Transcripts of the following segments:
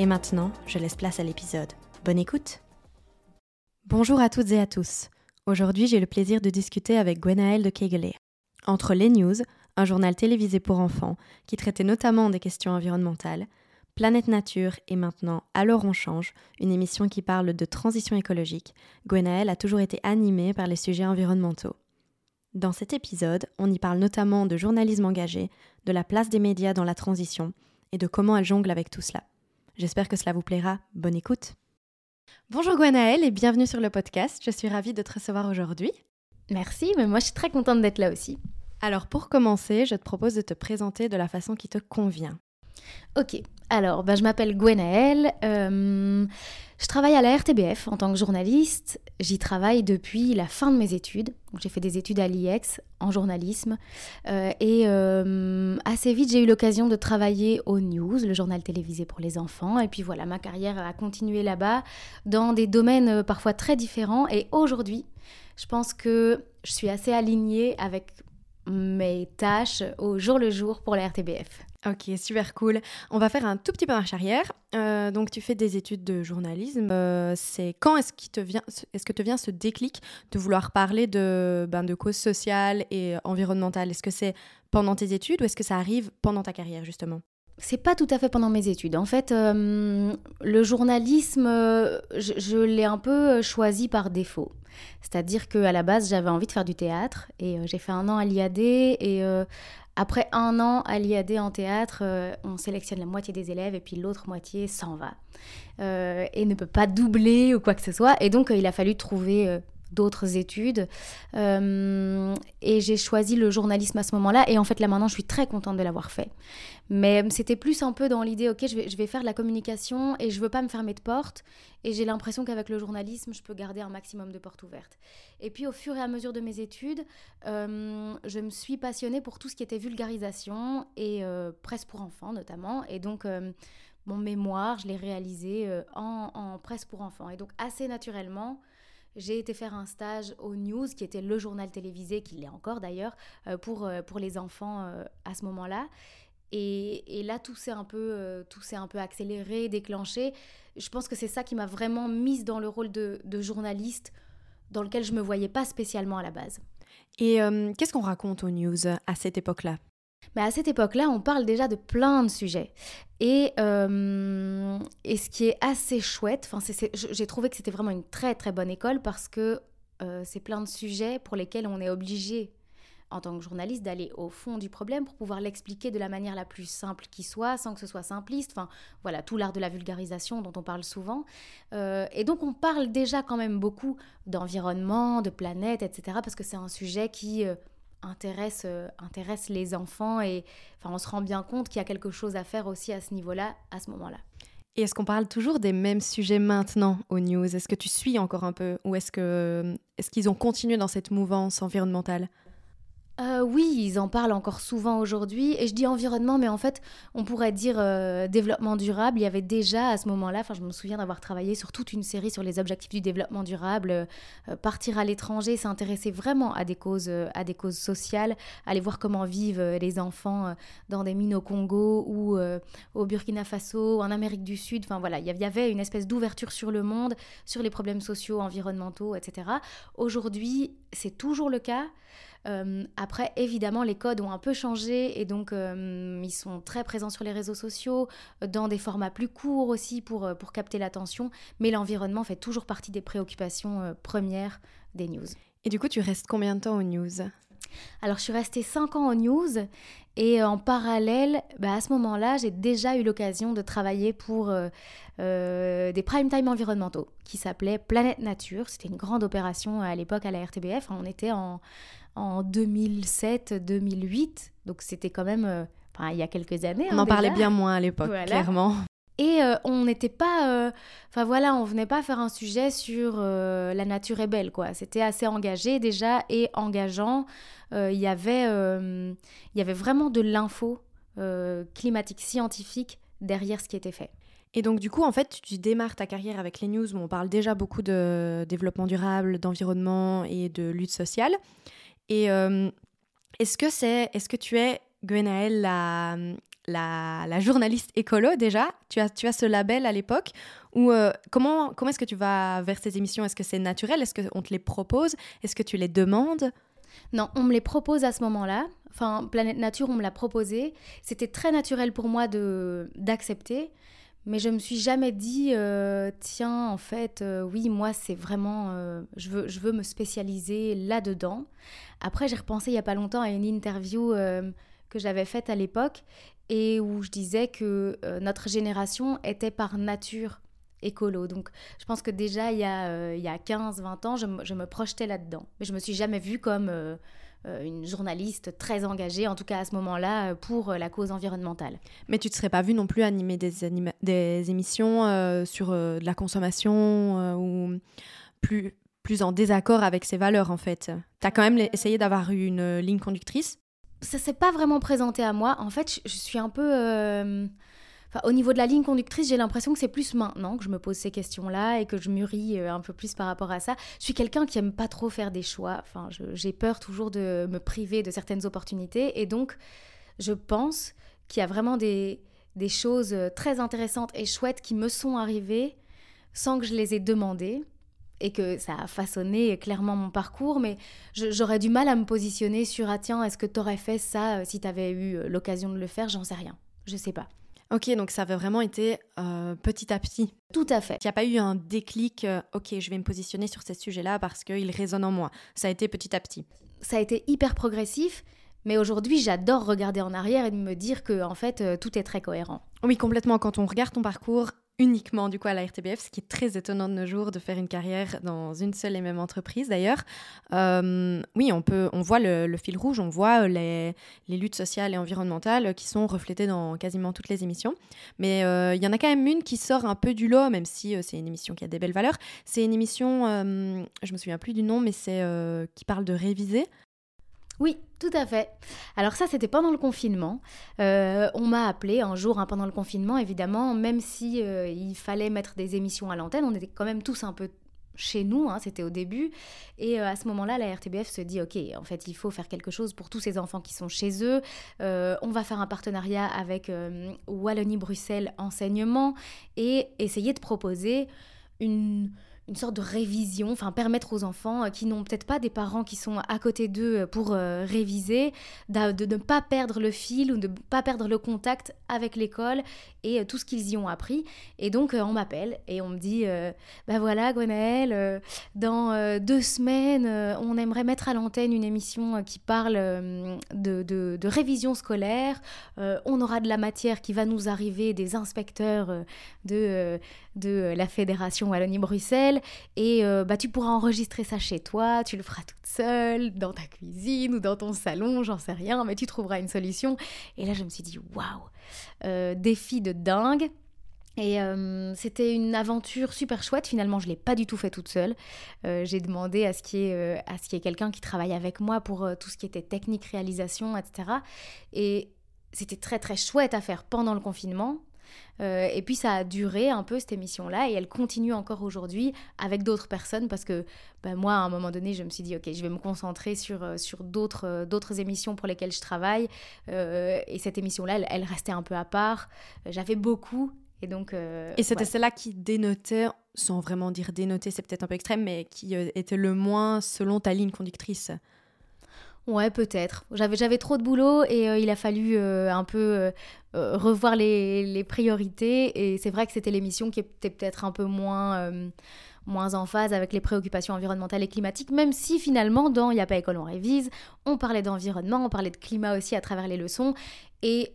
Et maintenant, je laisse place à l'épisode. Bonne écoute Bonjour à toutes et à tous. Aujourd'hui, j'ai le plaisir de discuter avec Gwenaëlle de Kegelé. Entre les news, un journal télévisé pour enfants qui traitait notamment des questions environnementales, Planète Nature et maintenant Alors on change, une émission qui parle de transition écologique, Gwenaëlle a toujours été animée par les sujets environnementaux. Dans cet épisode, on y parle notamment de journalisme engagé, de la place des médias dans la transition et de comment elle jongle avec tout cela. J'espère que cela vous plaira. Bonne écoute. Bonjour Gwenaëlle et bienvenue sur le podcast. Je suis ravie de te recevoir aujourd'hui. Merci, mais moi je suis très contente d'être là aussi. Alors pour commencer, je te propose de te présenter de la façon qui te convient. Ok, alors bah, je m'appelle Gwenaëlle, euh, je travaille à la RTBF en tant que journaliste, j'y travaille depuis la fin de mes études, j'ai fait des études à l'IEX en journalisme. Euh, et euh, assez vite j'ai eu l'occasion de travailler au News, le journal télévisé pour les enfants, et puis voilà, ma carrière a continué là-bas dans des domaines parfois très différents. Et aujourd'hui je pense que je suis assez alignée avec mes tâches au jour le jour pour la RTBF. Ok, super cool. On va faire un tout petit peu marche arrière. Euh, donc, tu fais des études de journalisme. Euh, c'est quand est-ce qu'il te vient, est-ce que te vient ce déclic de vouloir parler de, ben, de causes sociales et environnementales? Est-ce que c'est pendant tes études ou est-ce que ça arrive pendant ta carrière justement? C'est pas tout à fait pendant mes études. En fait, euh, le journalisme, je, je l'ai un peu choisi par défaut. C'est-à-dire qu'à la base, j'avais envie de faire du théâtre et j'ai fait un an à l'IAD et après un an à l'IAD en théâtre, euh, on sélectionne la moitié des élèves et puis l'autre moitié s'en va euh, et ne peut pas doubler ou quoi que ce soit. Et donc, euh, il a fallu trouver d'autres études. Euh, et j'ai choisi le journalisme à ce moment-là. Et en fait, là maintenant, je suis très contente de l'avoir fait. Mais c'était plus un peu dans l'idée, ok, je vais, je vais faire de la communication et je veux pas me fermer de porte. Et j'ai l'impression qu'avec le journalisme, je peux garder un maximum de portes ouvertes. Et puis, au fur et à mesure de mes études, euh, je me suis passionnée pour tout ce qui était vulgarisation et euh, presse pour enfants notamment. Et donc, mon mémoire, je l'ai réalisé en, en presse pour enfants. Et donc, assez naturellement, j'ai été faire un stage au News, qui était le journal télévisé, qui l'est encore d'ailleurs, euh, pour, euh, pour les enfants euh, à ce moment-là. Et, et, là, tout s'est un, peu, un peu accéléré, déclenché. Je pense que c'est ça qui m'a vraiment mise dans le rôle de, de journaliste, dans lequel je ne me voyais pas spécialement à la base. Et qu'est-ce qu'on raconte au News à cette époque-là? Mais à cette époque-là, on parle déjà de plein de sujets. Et, euh, ce qui est assez chouette, j'ai trouvé que c'était vraiment une très très bonne école parce que euh, c'est plein de sujets pour lesquels on est obligé en tant que journaliste d'aller au fond du problème pour pouvoir l'expliquer de la manière la plus simple qui soit, sans que ce soit simpliste. Enfin, voilà, tout l'art de la vulgarisation dont on parle souvent. Euh, et donc, on parle déjà quand même beaucoup d'environnement, de planète, etc. Parce que c'est un sujet qui intéresse, euh, intéresse les enfants et enfin, on se rend bien compte qu'il y a quelque chose à faire aussi à ce niveau-là, à ce moment-là. Et est-ce qu'on parle toujours des mêmes sujets maintenant aux news? Est-ce que tu suis encore un peu Ou est-ce que est-ce qu'ils ont continué dans cette mouvance environnementale? Euh, oui, ils en parlent encore souvent aujourd'hui. Et je dis environnement, mais en fait, on pourrait dire euh, développement durable. Il y avait déjà à ce moment-là, enfin, je me souviens d'avoir travaillé sur toute une série sur les objectifs du développement durable, euh, partir à l'étranger, s'intéresser vraiment à des causes, à des causes sociales, aller voir comment vivent les enfants dans des mines au Congo ou au Burkina Faso, en Amérique du Sud. Enfin voilà, il y avait une espèce d'ouverture sur le monde, sur les problèmes sociaux, environnementaux, etc. Aujourd'hui, c'est toujours le cas. Euh, après, évidemment, les codes ont un peu changé et donc euh, ils sont très présents sur les réseaux sociaux, dans des formats plus courts aussi pour, euh, pour capter l'attention, mais l'environnement fait toujours partie des préoccupations premières des news. Et du coup, tu restes combien de temps aux news? Alors, je suis restée 5 ans aux news et en parallèle, bah, à ce moment-là, j'ai déjà eu l'occasion de travailler pour des prime time environnementaux qui s'appelaient Planète Nature. C'était une grande opération à l'époque à la RTBF. On était en, en 2007-2008. Donc c'était quand même, euh, il y a quelques années. On hein, en parlait bien moins à l'époque, clairement. Et euh, on n'était pas. Euh, enfin voilà, on venait pas faire un sujet sur la nature est belle, quoi. C'était assez engagé déjà et engageant. Il y avait, il y avait vraiment de l'info climatique, scientifique derrière ce qui était fait. Et donc, du coup, en fait, tu démarres ta carrière avec les news où on parle déjà beaucoup de développement durable, d'environnement et de lutte sociale. Et est-ce que c'est, est-ce que tu es Gwenaëlle, la, la, journaliste écolo déjà? Tu as, tu as ce label à l'époque ou euh, comment, comment est-ce que tu vas vers ces émissions? Est-ce que c'est naturel? Est-ce qu'on te les propose? Est-ce que tu les demandes? Non, on me les propose à ce moment-là. Enfin, Planète Nature, on me l'a proposé. C'était très naturel pour moi de d'accepter. Mais je me suis jamais dit, euh, tiens, en fait, euh, oui, moi, c'est vraiment, je, veux, je veux me spécialiser là-dedans. Après, j'ai repensé il y a pas longtemps à une interview que j'avais faite à l'époque et où je disais que euh, notre génération était par nature écolo. Donc je pense que déjà il y a, euh, il y a 15-20 ans, je, je, me projetais là-dedans. Mais je me suis jamais vue comme euh, une journaliste très engagée, en tout cas à ce moment-là, pour la cause environnementale. Mais tu ne te serais pas vue non plus animer des, des émissions sur de la consommation ou plus, plus en désaccord avec ses valeurs en fait? Tu as quand même essayé d'avoir une ligne conductrice? Ça s'est pas vraiment présenté à moi. En fait, je, suis un peu. Au niveau de la ligne conductrice, j'ai l'impression que c'est plus maintenant que je me pose ces questions-là et que je mûris euh, un peu plus par rapport à ça. Je suis quelqu'un qui aime pas trop faire des choix. Enfin, j'ai peur toujours de me priver de certaines opportunités. Et donc, je pense qu'il y a vraiment des, choses euh, très intéressantes et chouettes qui me sont arrivées sans que je les ai demandées et que ça a façonné clairement mon parcours, mais j'aurais du mal à me positionner sur ah tiens, est-ce que tu aurais fait ça euh, si tu avais eu l'occasion de le faire? J'en sais rien, je sais pas. Ok, donc ça avait vraiment été euh, petit à petit. Tout à fait. Il n'y a pas eu un déclic, ok, je vais me positionner sur ces sujets-là parce qu'ils résonnent en moi. Ça a été petit à petit. Ça a été hyper progressif, mais aujourd'hui, j'adore regarder en arrière et me dire que en fait, tout est très cohérent. Oui, complètement. Quand on regarde ton parcours, uniquement du coup à la RTBF, ce qui est très étonnant de nos jours de faire une carrière dans une seule et même entreprise d'ailleurs. Euh, oui, on peut, on voit le, fil rouge, on voit euh, les, luttes sociales et environnementales qui sont reflétées dans quasiment toutes les émissions. Mais euh, il y en a quand même une qui sort un peu du lot, même si c'est une émission qui a des belles valeurs. C'est une émission, je me souviens plus du nom, mais c'est qui parle de réviser. Oui, tout à fait. Alors ça, c'était pendant le confinement. Euh, on m'a appelé un jour hein, pendant le confinement, évidemment, même si euh, il fallait mettre des émissions à l'antenne, on était quand même tous un peu chez nous, hein, c'était au début. Et euh, à ce moment-là, la RTBF se dit, OK, en fait, il faut faire quelque chose pour tous ces enfants qui sont chez eux. on va faire un partenariat avec Wallonie-Bruxelles Enseignement et essayer de proposer une une sorte de révision, enfin permettre aux enfants euh, qui n'ont peut-être pas des parents qui sont à côté d'eux euh, pour euh, réviser, de, ne pas perdre le fil ou de ne pas perdre le contact avec l'école et tout ce qu'ils y ont appris. Et donc on m'appelle et on me dit, ben voilà Gwenaëlle, dans deux semaines, on aimerait mettre à l'antenne une émission qui parle de, de, révision scolaire, on aura de la matière qui va nous arriver des inspecteurs de, de la Fédération Wallonie-Bruxelles et euh, bah, tu pourras enregistrer ça chez toi, tu le feras toute seule, dans ta cuisine ou dans ton salon, j'en sais rien, mais tu trouveras une solution. Et là, je me suis dit, waouh, euh, défi de dingue. Et euh, c'était une aventure super chouette. Finalement, je ne l'ai pas du tout fait toute seule. j'ai demandé à ce qu'il y ait, ait quelqu'un qui travaille avec moi pour tout ce qui était technique, réalisation, etc. Et c'était très très chouette à faire pendant le confinement euh, et puis ça a duré un peu cette émission-là et elle continue encore aujourd'hui avec d'autres personnes parce que ben, moi à un moment donné je me suis dit ok je vais me concentrer sur, euh, sur d'autres, euh, d'autres émissions pour lesquelles je travaille. Et cette émission-là elle, restait un peu à part. J'avais beaucoup et donc... et c'était celle-là qui dénotait, sans vraiment dire dénoter c'est peut-être un peu extrême, mais qui était le moins selon ta ligne conductrice? Ouais, peut-être. J'avais, trop de boulot et euh, il a fallu euh, un peu euh, revoir les, les, priorités. Et c'est vrai que c'était l'émission qui était peut-être un peu moins, moins en phase avec les préoccupations environnementales et climatiques, même si finalement, dans Il n'y a pas école, on révise, on parlait d'environnement, on parlait de climat aussi à travers les leçons. Et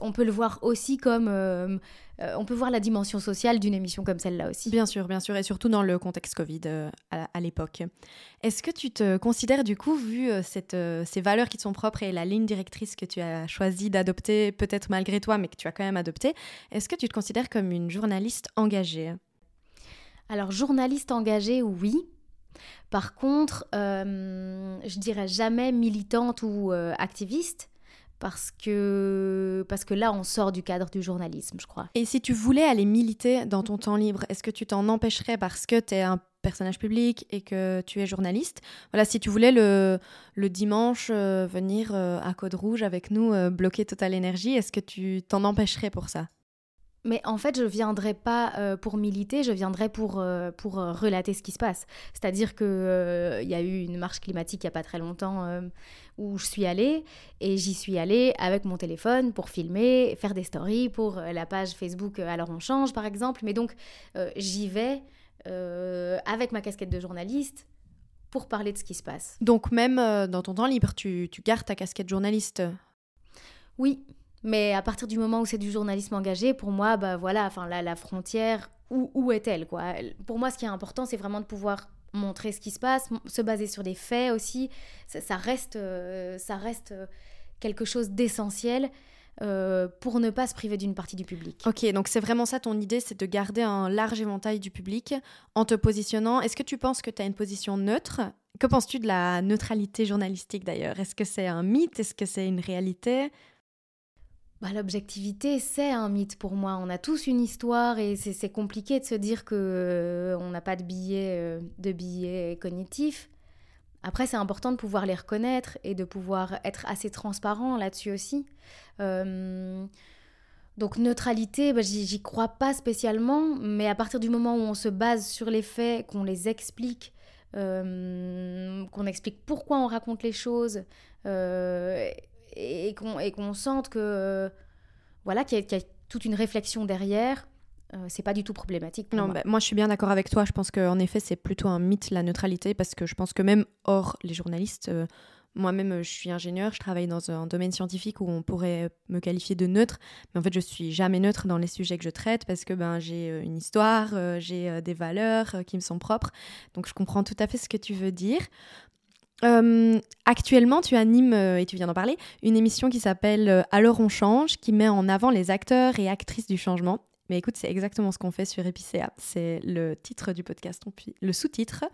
on peut le voir aussi comme... Euh, euh, on peut voir la dimension sociale d'une émission comme celle-là aussi. Bien sûr, bien sûr, et surtout dans le contexte Covid euh, à, l'époque. Est-ce que tu te considères du coup, vu cette, ces valeurs qui te sont propres et la ligne directrice que tu as choisi d'adopter, peut-être malgré toi, mais que tu as quand même adopté, est-ce que tu te considères comme une journaliste engagée? Alors, journaliste engagée, oui. Par contre, je dirais jamais militante ou activiste parce que, parce que là, on sort du cadre du journalisme, je crois. Et si tu voulais aller militer dans ton temps libre, est-ce que tu t'en empêcherais parce que tu es un personnage public et que tu es journaliste? Voilà, si tu voulais le, le dimanche euh, venir euh, à Code Rouge avec nous, euh, bloquer Total Énergie, est-ce que tu t'en empêcherais pour ça? Mais en fait, je viendrai pas euh, pour militer, je viendrai pour, euh, pour euh, relater ce qui se passe. C'est-à-dire qu'il il y a eu une marche climatique il n'y a pas très longtemps où je suis allée et j'y suis allée avec mon téléphone pour filmer, faire des stories pour la page Facebook Alors on change par exemple. Mais donc j'y vais avec ma casquette de journaliste pour parler de ce qui se passe. Donc même dans ton temps libre, tu, tu gardes ta casquette journaliste? Oui, mais à partir du moment où c'est du journalisme engagé, pour moi, bah voilà, enfin la, la frontière, où, où est-elle quoi? Pour moi, ce qui est important, c'est vraiment de pouvoir montrer ce qui se passe, se baser sur des faits aussi. Ça, reste, euh, ça reste euh, quelque chose d'essentiel. Euh, pour ne pas se priver d'une partie du public. Ok, donc c'est vraiment ça ton idée, c'est de garder un large éventail du public en te positionnant. Est-ce que tu penses que tu as une position neutre? Que penses-tu de la neutralité journalistique d'ailleurs? Est-ce que c'est un mythe? Est-ce que c'est une réalité? Bah, l'objectivité, c'est un mythe pour moi. On a tous une histoire et c'est compliqué de se dire que euh, on n'a pas de billets, euh, de billets cognitifs. Après, c'est important de pouvoir les reconnaître et de pouvoir être assez transparent là-dessus aussi. Euh, donc neutralité, bah, j'y crois pas spécialement, mais à partir du moment où on se base sur les faits, qu'on les explique, qu'on explique pourquoi on raconte les choses, et, qu'on sente que voilà qu'il y, a toute une réflexion derrière. Euh, c'est pas du tout problématique. non, moi. Bah, moi je suis bien d'accord avec toi. Je pense qu'en effet c'est plutôt un mythe la neutralité parce que je pense que même hors les journalistes, euh, moi-même je suis ingénieur, je travaille dans un domaine scientifique où on pourrait me qualifier de neutre, mais en fait je suis jamais neutre dans les sujets que je traite parce que ben j'ai euh, une histoire, j'ai des valeurs qui me sont propres. Donc je comprends tout à fait ce que tu veux dire. Euh, actuellement, tu animes, euh, et tu viens d'en parler, une émission qui s'appelle euh, Alors on change, qui met en avant les acteurs et actrices du changement. Mais écoute, c'est exactement ce qu'on fait sur Epicea. C'est le titre du podcast, le sous-titre.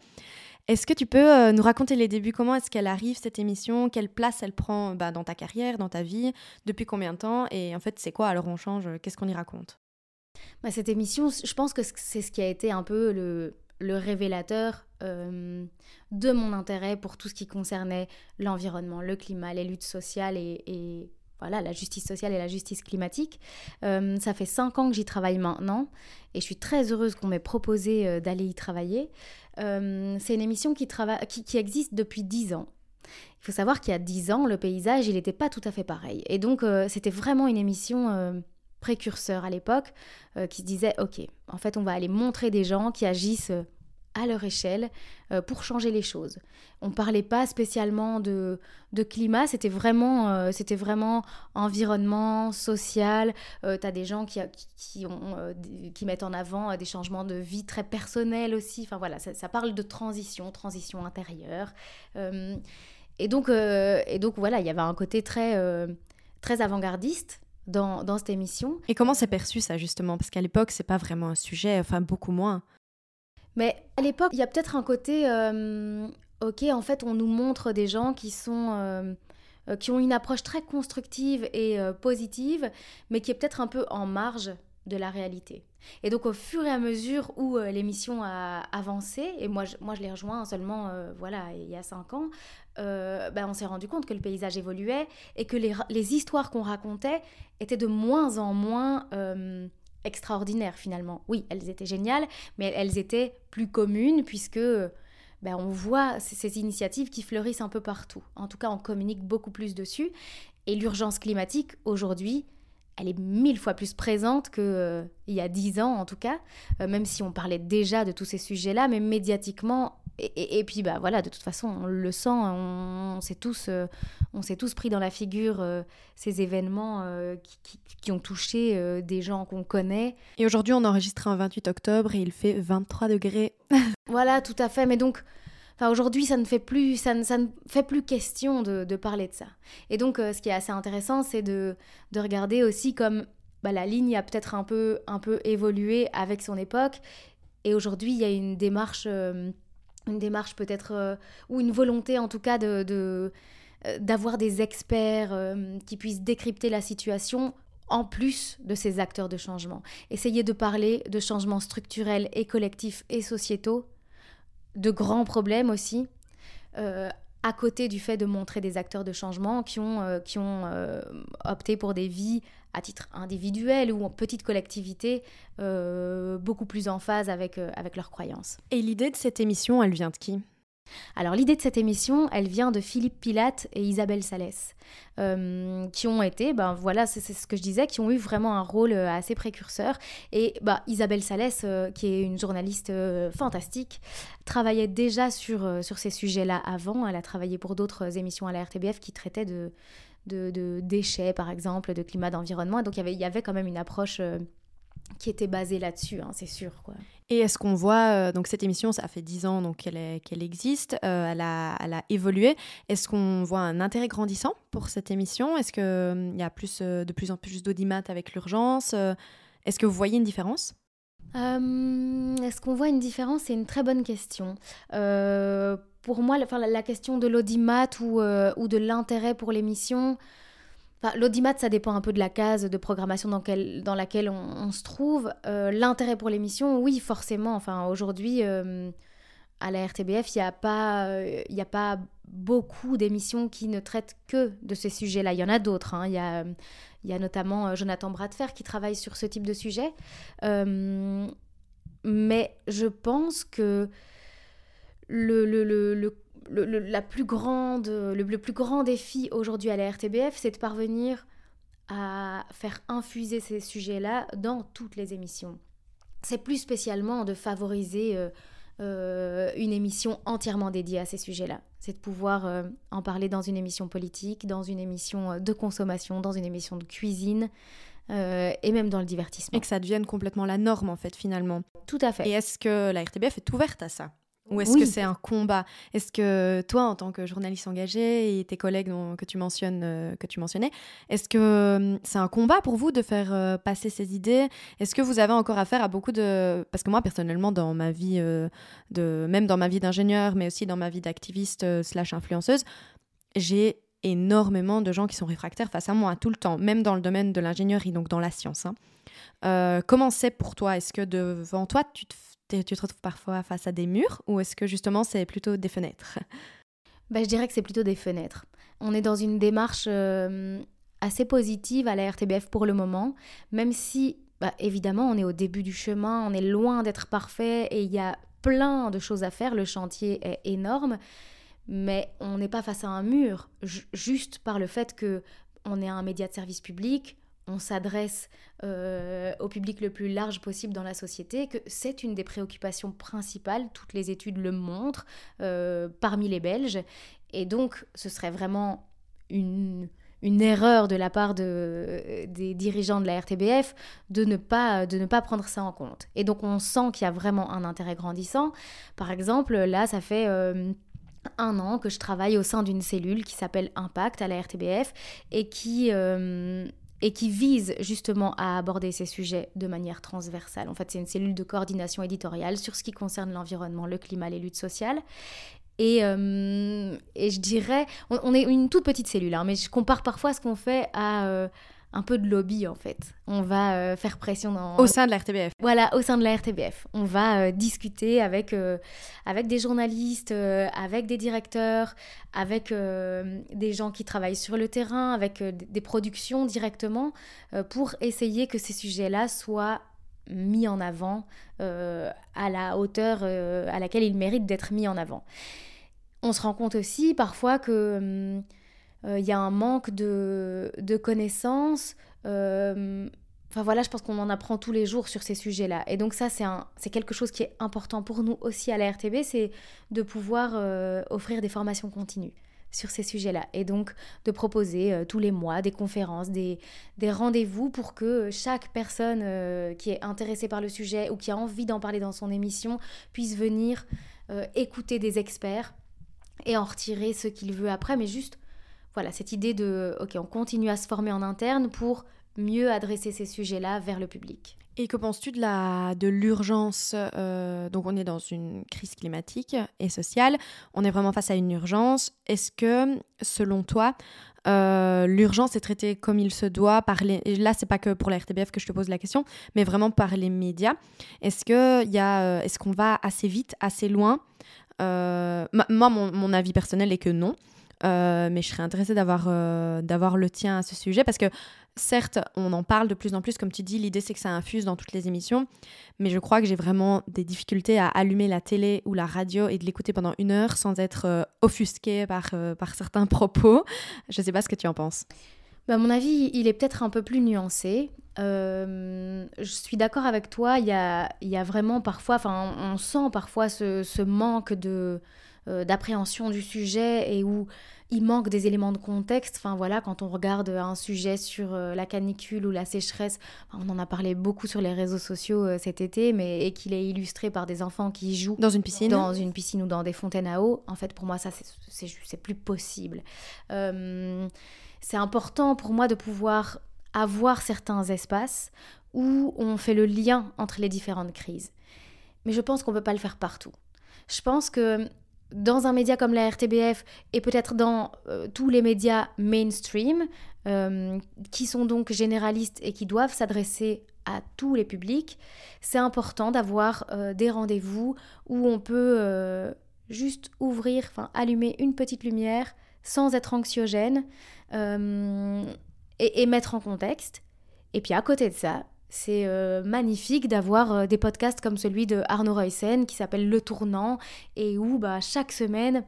Est-ce que tu peux nous raconter les débuts? Comment est-ce qu'elle arrive, cette émission? Quelle place elle prend bah, dans ta carrière, dans ta vie? Depuis combien de temps? Et en fait, c'est quoi Alors on change? Qu'est-ce qu'on y raconte? Bah, Cette émission, je pense que c'est ce qui a été un peu le, le révélateur euh, de mon intérêt pour tout ce qui concernait l'environnement, le climat, les luttes sociales et, voilà, la justice sociale et la justice climatique. Euh, ça fait cinq ans que j'y travaille maintenant et je suis très heureuse qu'on m'ait proposé euh, d'aller y travailler. c'est une émission qui, qui, qui, existe depuis dix ans. Il faut savoir qu'il y a dix ans, le paysage, il n'était pas tout à fait pareil. Et donc, c'était vraiment une émission précurseur à l'époque qui se disait, OK, en fait, on va aller montrer des gens qui agissent à leur échelle euh, pour changer les choses. On ne parlait pas spécialement de, de climat, c'était vraiment, euh, c'était vraiment environnement, social. Euh, tu as des gens qui, qui, qui mettent en avant des changements de vie très personnels aussi. Enfin voilà, ça, parle de transition, transition intérieure. et, donc, et donc voilà, il y avait un côté très, très avant-gardiste. Dans, dans cette émission. Et comment c'est perçu ça justement? Parce qu'à l'époque, c'est pas vraiment un sujet, enfin beaucoup moins. Mais à l'époque, il y a peut-être un côté, euh, ok, en fait, on nous montre des gens qui sont, euh, euh, qui ont une approche très constructive et positive, mais qui est peut-être un peu en marge de la réalité. Et donc au fur et à mesure où l'émission a avancé, et moi je, moi je l'ai rejoint seulement voilà il y a cinq ans, ben, on s'est rendu compte que le paysage évoluait et que les, histoires qu'on racontait étaient de moins en moins extraordinaires finalement. Oui, elles étaient géniales, mais elles étaient plus communes puisque ben, on voit ces initiatives qui fleurissent un peu partout. En tout cas, on communique beaucoup plus dessus. Et l'urgence climatique, aujourd'hui, elle est mille fois plus présente qu'il euh, y a dix ans, en tout cas, euh, même si on parlait déjà de tous ces sujets-là, mais médiatiquement, et, puis bah voilà, de toute façon, on le sent, on, s'est tous, on s'est tous pris dans la figure ces événements qui, qui, ont touché des gens qu'on connaît. Et aujourd'hui, on enregistre un 28 octobre et il fait 23 degrés. voilà, tout à fait. Mais donc, Enfin, aujourd'hui, ça ne fait plus, ça ne, ça ne fait plus question de, de, parler de ça. Et donc, ce qui est assez intéressant, c'est de, de regarder aussi comme bah, la ligne a peut-être un peu, un peu évolué avec son époque. Et aujourd'hui, il y a une démarche, euh, une démarche peut-être, euh, ou une volonté en tout cas de, euh, d'avoir des experts qui puissent décrypter la situation en plus de ces acteurs de changement. Essayer de parler de changements structurels et collectifs et sociétaux, de grands problèmes aussi, à côté du fait de montrer des acteurs de changement qui ont, qui ont opté pour des vies à titre individuel ou en petite collectivité, euh, beaucoup plus en phase avec, euh, avec leurs croyances. Et l'idée de cette émission, elle vient de qui? Alors l'idée de cette émission, elle vient de Philippe Pilate et Isabelle Salès, euh, qui ont été, ben voilà, c'est ce que je disais, qui ont eu vraiment un rôle assez précurseur. Et bah, Isabelle Salès, qui est une journaliste fantastique, travaillait déjà sur, sur ces sujets-là avant. Elle a travaillé pour d'autres émissions à la RTBF qui traitaient de, de, déchets, par exemple, de climat, d'environnement. Donc il y avait, il y avait quand même une approche euh, qui était basée là-dessus, hein, c'est sûr. Quoi. Et est-ce qu'on voit, euh, donc cette émission, ça fait 10 ans donc qu'elle, existe, euh, elle, a, elle, a, évolué. Est-ce qu'on voit un intérêt grandissant pour cette émission? Est-ce qu'il y a plus, de plus en plus d'audimat avec l'urgence Est-ce que vous voyez une différence? Est-ce qu'on voit une différence? C'est une très bonne question pour moi, la, la question de l'audimat ou, euh, ou de l'intérêt pour l'émission, l'audimat, ça dépend un peu de la case de programmation dans, dans laquelle on, se trouve. Euh, l'intérêt pour l'émission, oui, forcément. Enfin, aujourd'hui, euh, à la RTBF, il n'y a, pas, il a pas beaucoup d'émissions qui ne traitent que de ces sujets-là. Il y en a d'autres. Hein. Il, y a, il y a notamment Jonathan Bradfer qui travaille sur ce type de sujet. mais je pense que le, le, le, la plus grande, le, plus grand défi aujourd'hui à la RTBF, c'est de parvenir à faire infuser ces sujets-là dans toutes les émissions. C'est plus spécialement de favoriser euh, euh, une émission entièrement dédiée à ces sujets-là. C'est de pouvoir euh, en parler dans une émission politique, dans une émission de consommation, dans une émission de cuisine. et même dans le divertissement. Et que ça devienne complètement la norme en fait finalement. Tout à fait. Et est-ce que la RTBF est ouverte à ça? Ou est-ce que c'est un combat? Est-ce que toi, en tant que journaliste engagé et tes collègues que, tu mentionnes, euh, que tu mentionnais, est-ce que hum, c'est un combat pour vous de faire euh, passer ces idées? Est-ce que vous avez encore affaire à beaucoup de... Parce que moi, personnellement, dans ma vie, euh, de... même dans ma vie d'ingénieur, mais aussi dans ma vie d'activiste slash influenceuse, j'ai énormément de gens qui sont réfractaires face à moi tout le temps, même dans le domaine de l'ingénierie, donc dans la science. Hein. comment c'est pour toi? Est-ce que devant toi, tu te tu te retrouves parfois face à des murs ou est-ce que justement c'est plutôt des fenêtres? Bah, Je dirais que c'est plutôt des fenêtres. On est dans une démarche euh, assez positive à la RTBF pour le moment, même si bah, évidemment on est au début du chemin, on est loin d'être parfait et il y a plein de choses à faire, le chantier est énorme, mais on n'est pas face à un mur, juste par le fait que on est un média de service public, on s'adresse euh, au public le plus large possible dans la société, que c'est une des préoccupations principales, toutes les études le montrent, euh, parmi les Belges. Et donc, ce serait vraiment une, erreur de la part de, des dirigeants de la RTBF de ne, pas, de ne pas prendre ça en compte. Et donc, on sent qu'il y a vraiment un intérêt grandissant. Par exemple, là, ça fait... Euh, un an que je travaille au sein d'une cellule qui s'appelle Impact à la RTBF et qui, et qui vise justement à aborder ces sujets de manière transversale. En fait, c'est une cellule de coordination éditoriale sur ce qui concerne l'environnement, le climat, les luttes sociales. Et, euh, et je dirais, on, est une toute petite cellule, hein, mais je compare parfois ce qu'on fait à... Euh, un peu de lobby en fait. On va euh, faire pression dans... Au sein de la RTBF. Voilà, au sein de la RTBF. On va euh, discuter avec, euh, avec des journalistes, avec des directeurs, avec des gens qui travaillent sur le terrain, avec des productions directement, pour essayer que ces sujets-là soient mis en avant à la hauteur à laquelle ils méritent d'être mis en avant. On se rend compte aussi parfois que... Hum, il euh, y a un manque de, de connaissances, euh, Enfin voilà, je pense qu'on en apprend tous les jours sur ces sujets-là. Et donc ça, c'est quelque chose qui est important pour nous aussi à la RTB, c'est de pouvoir euh, offrir des formations continues sur ces sujets-là. Et donc de proposer tous les mois des conférences, des, des rendez-vous pour que chaque personne qui est intéressée par le sujet ou qui a envie d'en parler dans son émission puisse venir écouter des experts et en retirer ce qu'il veut après. Mais juste, voilà, cette idée de, ok, on continue à se former en interne pour mieux adresser ces sujets-là vers le public. Et que penses-tu de la de l'urgence euh, Donc on est dans une crise climatique et sociale. On est vraiment face à une urgence. Est-ce que, selon toi, euh, l'urgence est traitée comme il se doit par les. Et là, c'est pas que pour la RTBF que je te pose la question, mais vraiment par les médias. Est-ce que y a, euh, est-ce qu'on va assez vite, assez loin? Moi, mon, mon, avis personnel est que non. Mais je serais intéressée d'avoir d'avoir le tien à ce sujet parce que certes, on en parle de plus en plus, comme tu dis, l'idée c'est que ça infuse dans toutes les émissions, mais je crois que j'ai vraiment des difficultés à allumer la télé ou la radio et de l'écouter pendant une heure sans être euh, offusquée par, euh, par certains propos. Je ne sais pas ce que tu en penses. Bah, à mon avis, il est peut-être un peu plus nuancé. Euh, je suis d'accord avec toi, il y a, y a, vraiment parfois, enfin on sent parfois ce manque de d'appréhension du sujet et où il manque des éléments de contexte. Enfin voilà, quand on regarde un sujet sur euh, la canicule ou la sécheresse, on en a parlé beaucoup sur les réseaux sociaux euh, cet été, mais et qu'il est illustré par des enfants qui jouent dans une piscine, dans une piscine ou dans des fontaines à eau. En fait, pour moi, ça c'est plus possible. Euh, c'est important pour moi de pouvoir avoir certains espaces où on fait le lien entre les différentes crises. Mais je pense qu'on ne peut pas le faire partout. Je pense que dans un média comme la RTBF et peut-être dans euh, tous les médias mainstream, euh, qui sont donc généralistes et qui doivent s'adresser à tous les publics, c'est important d'avoir euh, des rendez-vous où on peut juste ouvrir, enfin allumer une petite lumière sans être anxiogène et, et mettre en contexte. Et puis à côté de ça, c'est euh, magnifique d'avoir euh, des podcasts comme celui de Arnaud Reusen qui s'appelle Le Tournant et où bah, chaque semaine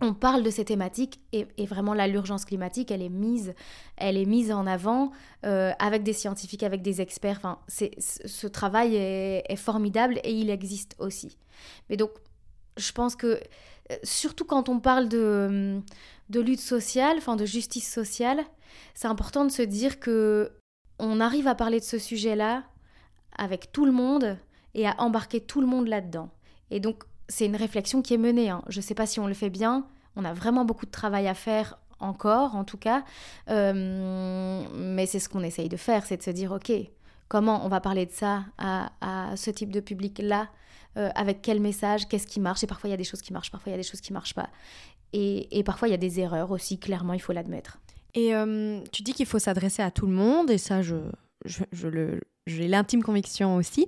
on parle de ces thématiques et, vraiment là l'urgence climatique elle est mise elle est mise en avant euh, avec des scientifiques avec des experts. Enfin ce travail est, formidable et il existe aussi. Mais donc je pense que surtout quand on parle de, de lutte sociale enfin de justice sociale c'est important de se dire que on arrive à parler de ce sujet-là avec tout le monde et à embarquer tout le monde là-dedans. Et donc, c'est une réflexion qui est menée. Hein. Je ne sais pas si on le fait bien. On a vraiment beaucoup de travail à faire encore, en tout cas. Euh, mais c'est ce qu'on essaye de faire, c'est de se dire, OK, comment on va parler de ça à, ce type de public-là? Euh, Avec quel message? Qu'est-ce qui marche? Et parfois, il y a des choses qui marchent, parfois, il y a des choses qui ne marchent pas. Et, et parfois, il y a des erreurs aussi, clairement, il faut l'admettre. Et euh, tu dis qu'il faut s'adresser à tout le monde, et ça, je, j'ai l'intime conviction aussi.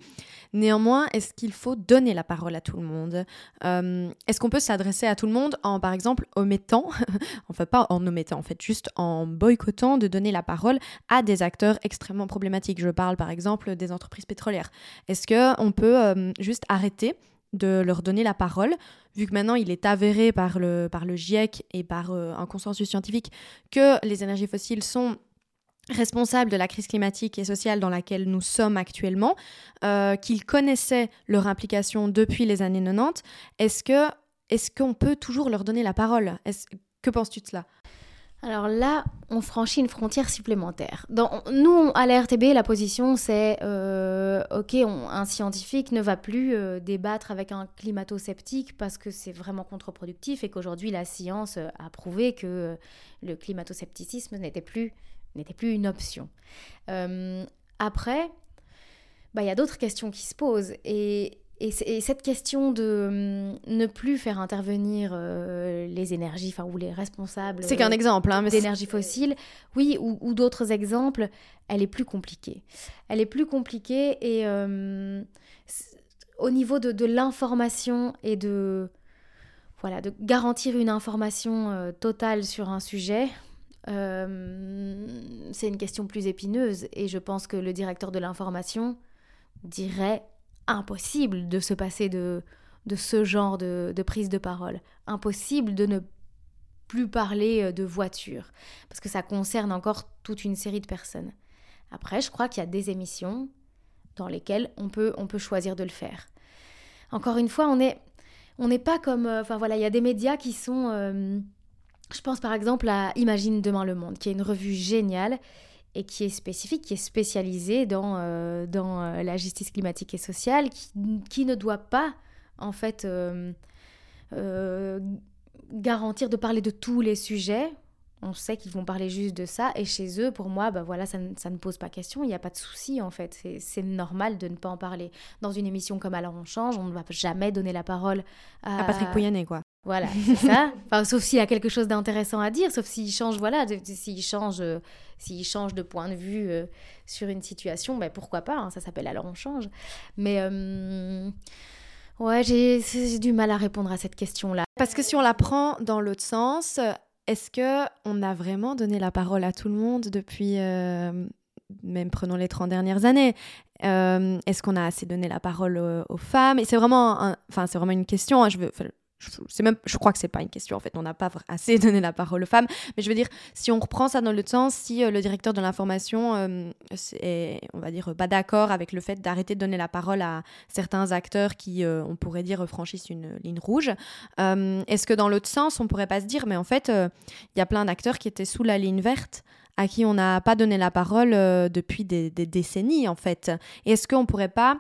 Néanmoins, est-ce qu'il faut donner la parole à tout le monde? Euh, Est-ce qu'on peut s'adresser à tout le monde en, par exemple, omettant, enfin pas en omettant, en fait, juste en boycottant de donner la parole à des acteurs extrêmement problématiques? Je parle par exemple des entreprises pétrolières. Est-ce qu'on peut euh, juste arrêter de leur donner la parole, vu que maintenant il est avéré par le, par le GIEC et par euh, un consensus scientifique que les énergies fossiles sont responsables de la crise climatique et sociale dans laquelle nous sommes actuellement, euh, qu'ils connaissaient leur implication depuis les années 90, est-ce est-ce qu'on peut toujours leur donner la parole? Que penses-tu de cela? Alors là, on franchit une frontière supplémentaire. Nous, à la RTB, la position, c'est euh, ok, un scientifique ne va plus euh, débattre avec un climato-sceptique parce que c'est vraiment contre-productif et qu'aujourd'hui, la science a prouvé que le climato-scepticisme n'était plus, n'était plus une option. Euh, après, bah, il y a d'autres questions qui se posent et et, cette question de hum, ne plus faire intervenir euh, les énergies, enfin ou les responsables. C'est qu'un exemple, hein, d'énergie fossile, oui, ou, d'autres exemples, elle est plus compliquée. Elle est plus compliquée et hum, au niveau de, l'information et de voilà de garantir une information euh, totale sur un sujet. Hum, c'est une question plus épineuse et je pense que le directeur de l'information dirait impossible de se passer de, de ce genre de, prise de parole. Impossible de ne plus parler euh, de voiture, parce que ça concerne encore toute une série de personnes. Après, je crois qu'il y a des émissions dans lesquelles on peut, on peut choisir de le faire. Encore une fois, on est on n'est pas comme euh, enfin voilà, il y a des médias qui sont euh, je pense par exemple à Imagine demain le monde, qui est une revue géniale et qui est spécifique, qui est spécialisée dans, euh, dans la justice climatique et sociale, qui, qui ne doit pas en fait garantir de parler de tous les sujets on sait qu'ils vont parler juste de ça. Et chez eux, pour moi, bah voilà, ça, ne pose pas question. Il n'y a pas de souci, en fait. C'est normal de ne pas en parler. Dans une émission comme Alors on change, on ne va jamais donner la parole à, Patrick Pouyanné, quoi. Voilà, c'est ça. Enfin, sauf s'il a quelque chose d'intéressant à dire, sauf s'il change, voilà, s'il change, euh, change de point de vue euh, sur une situation, ben pourquoi pas. Hein, ça s'appelle Alors on change. Mais euh, ouais, j'ai du mal à répondre à cette question-là. Parce que si on la prend dans l'autre sens, est-ce que on a vraiment donné la parole à tout le monde depuis, même prenons les 30 dernières années Est-ce qu'on a assez donné la parole aux, femmes? Et c'est vraiment, enfin, c'est vraiment une question. Hein, je veux, je, même, je crois que c'est pas une question en fait, on n'a pas assez donné la parole aux femmes, mais je veux dire, si on reprend ça dans le sens, si euh, le directeur de l'information euh, est, on va dire, pas d'accord avec le fait d'arrêter de donner la parole à certains acteurs qui, euh, on pourrait dire, franchissent une ligne rouge, est-ce que dans l'autre sens, on pourrait pas se dire, mais en fait, il y a plein d'acteurs qui étaient sous la ligne verte à qui on n'a pas donné la parole depuis des, décennies en fait. Est-ce qu'on pourrait pas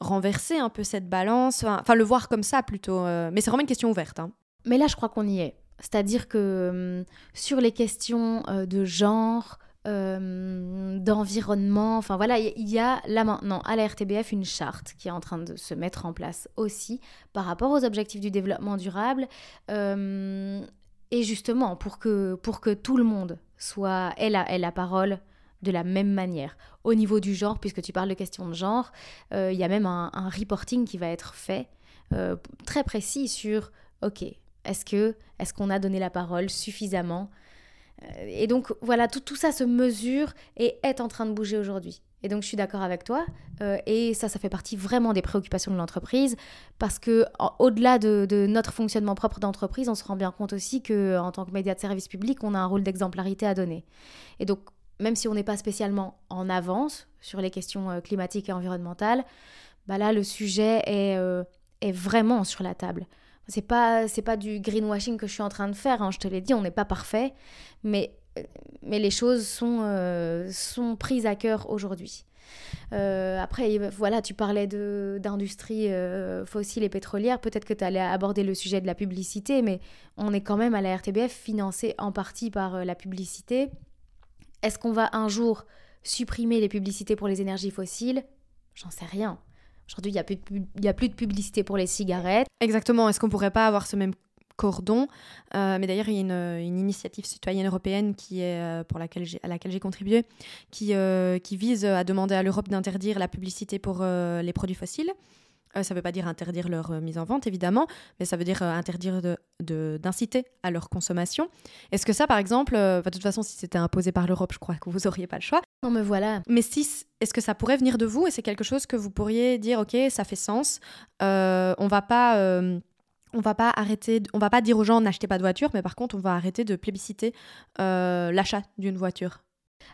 renverser un peu cette balance, enfin le voir comme ça plutôt. Euh, mais c'est vraiment une question ouverte. Hein. Mais là, je crois qu'on y est. C'est-à-dire que hum, sur les questions euh, de genre, euh, d'environnement, enfin voilà, il y a là maintenant à la RTBF une charte qui est en train de se mettre en place aussi par rapport aux objectifs du développement durable. et justement, pour que, pour que tout le monde soit, ait ait la parole de la même manière. Au niveau du genre, puisque tu parles de questions de genre, euh, il y a même un, reporting qui va être fait euh, très précis sur, ok, est-ce que est-ce qu'on a donné la parole suffisamment? Euh, Et donc voilà, tout, tout, ça se mesure et est en train de bouger aujourd'hui. Et donc je suis d'accord avec toi, et ça, ça fait partie vraiment des préoccupations de l'entreprise, parce que au-delà de, notre fonctionnement propre d'entreprise, on se rend bien compte aussi que en tant que média de service public, on a un rôle d'exemplarité à donner. Et donc même si on n'est pas spécialement en avance sur les questions euh, climatiques et environnementales, bah là, le sujet est, euh, est vraiment sur la table. C'est pas, pas du greenwashing que je suis en train de faire, hein, je te l'ai dit, on n'est pas parfait, mais, euh, mais les choses sont, sont prises à cœur aujourd'hui. après, voilà, tu parlais d'industrie fossile et pétrolière. Peut-être que tu allais aborder le sujet de la publicité, mais on est quand même à la RTBF financé en partie par la publicité. Est-ce qu'on va un jour supprimer les publicités pour les énergies fossiles? J'en sais rien. Aujourd'hui, il n'y a, a plus de publicité pour les cigarettes. Exactement. Est-ce qu'on pourrait pas avoir ce même cordon euh, Mais d'ailleurs, il y a une, initiative citoyenne européenne qui est, euh, pour laquelle à laquelle j'ai contribué, qui, euh, qui vise à demander à l'Europe d'interdire la publicité pour les produits fossiles. Euh, ça ne veut pas dire interdire leur euh, mise en vente, évidemment, mais ça veut dire euh, interdire d'inciter de, à leur consommation. Est-ce que ça, par exemple, de toute façon, si c'était imposé par l'Europe, je crois que vous n'auriez pas le choix. Non, me voilà. Mais si, est-ce que ça pourrait venir de vous et c'est quelque chose que vous pourriez dire, ok, ça fait sens, on va pas on va pas arrêter, on va pas dire aux gens n'achetez pas de voiture, mais par contre on va arrêter de plébisciter l'achat d'une voiture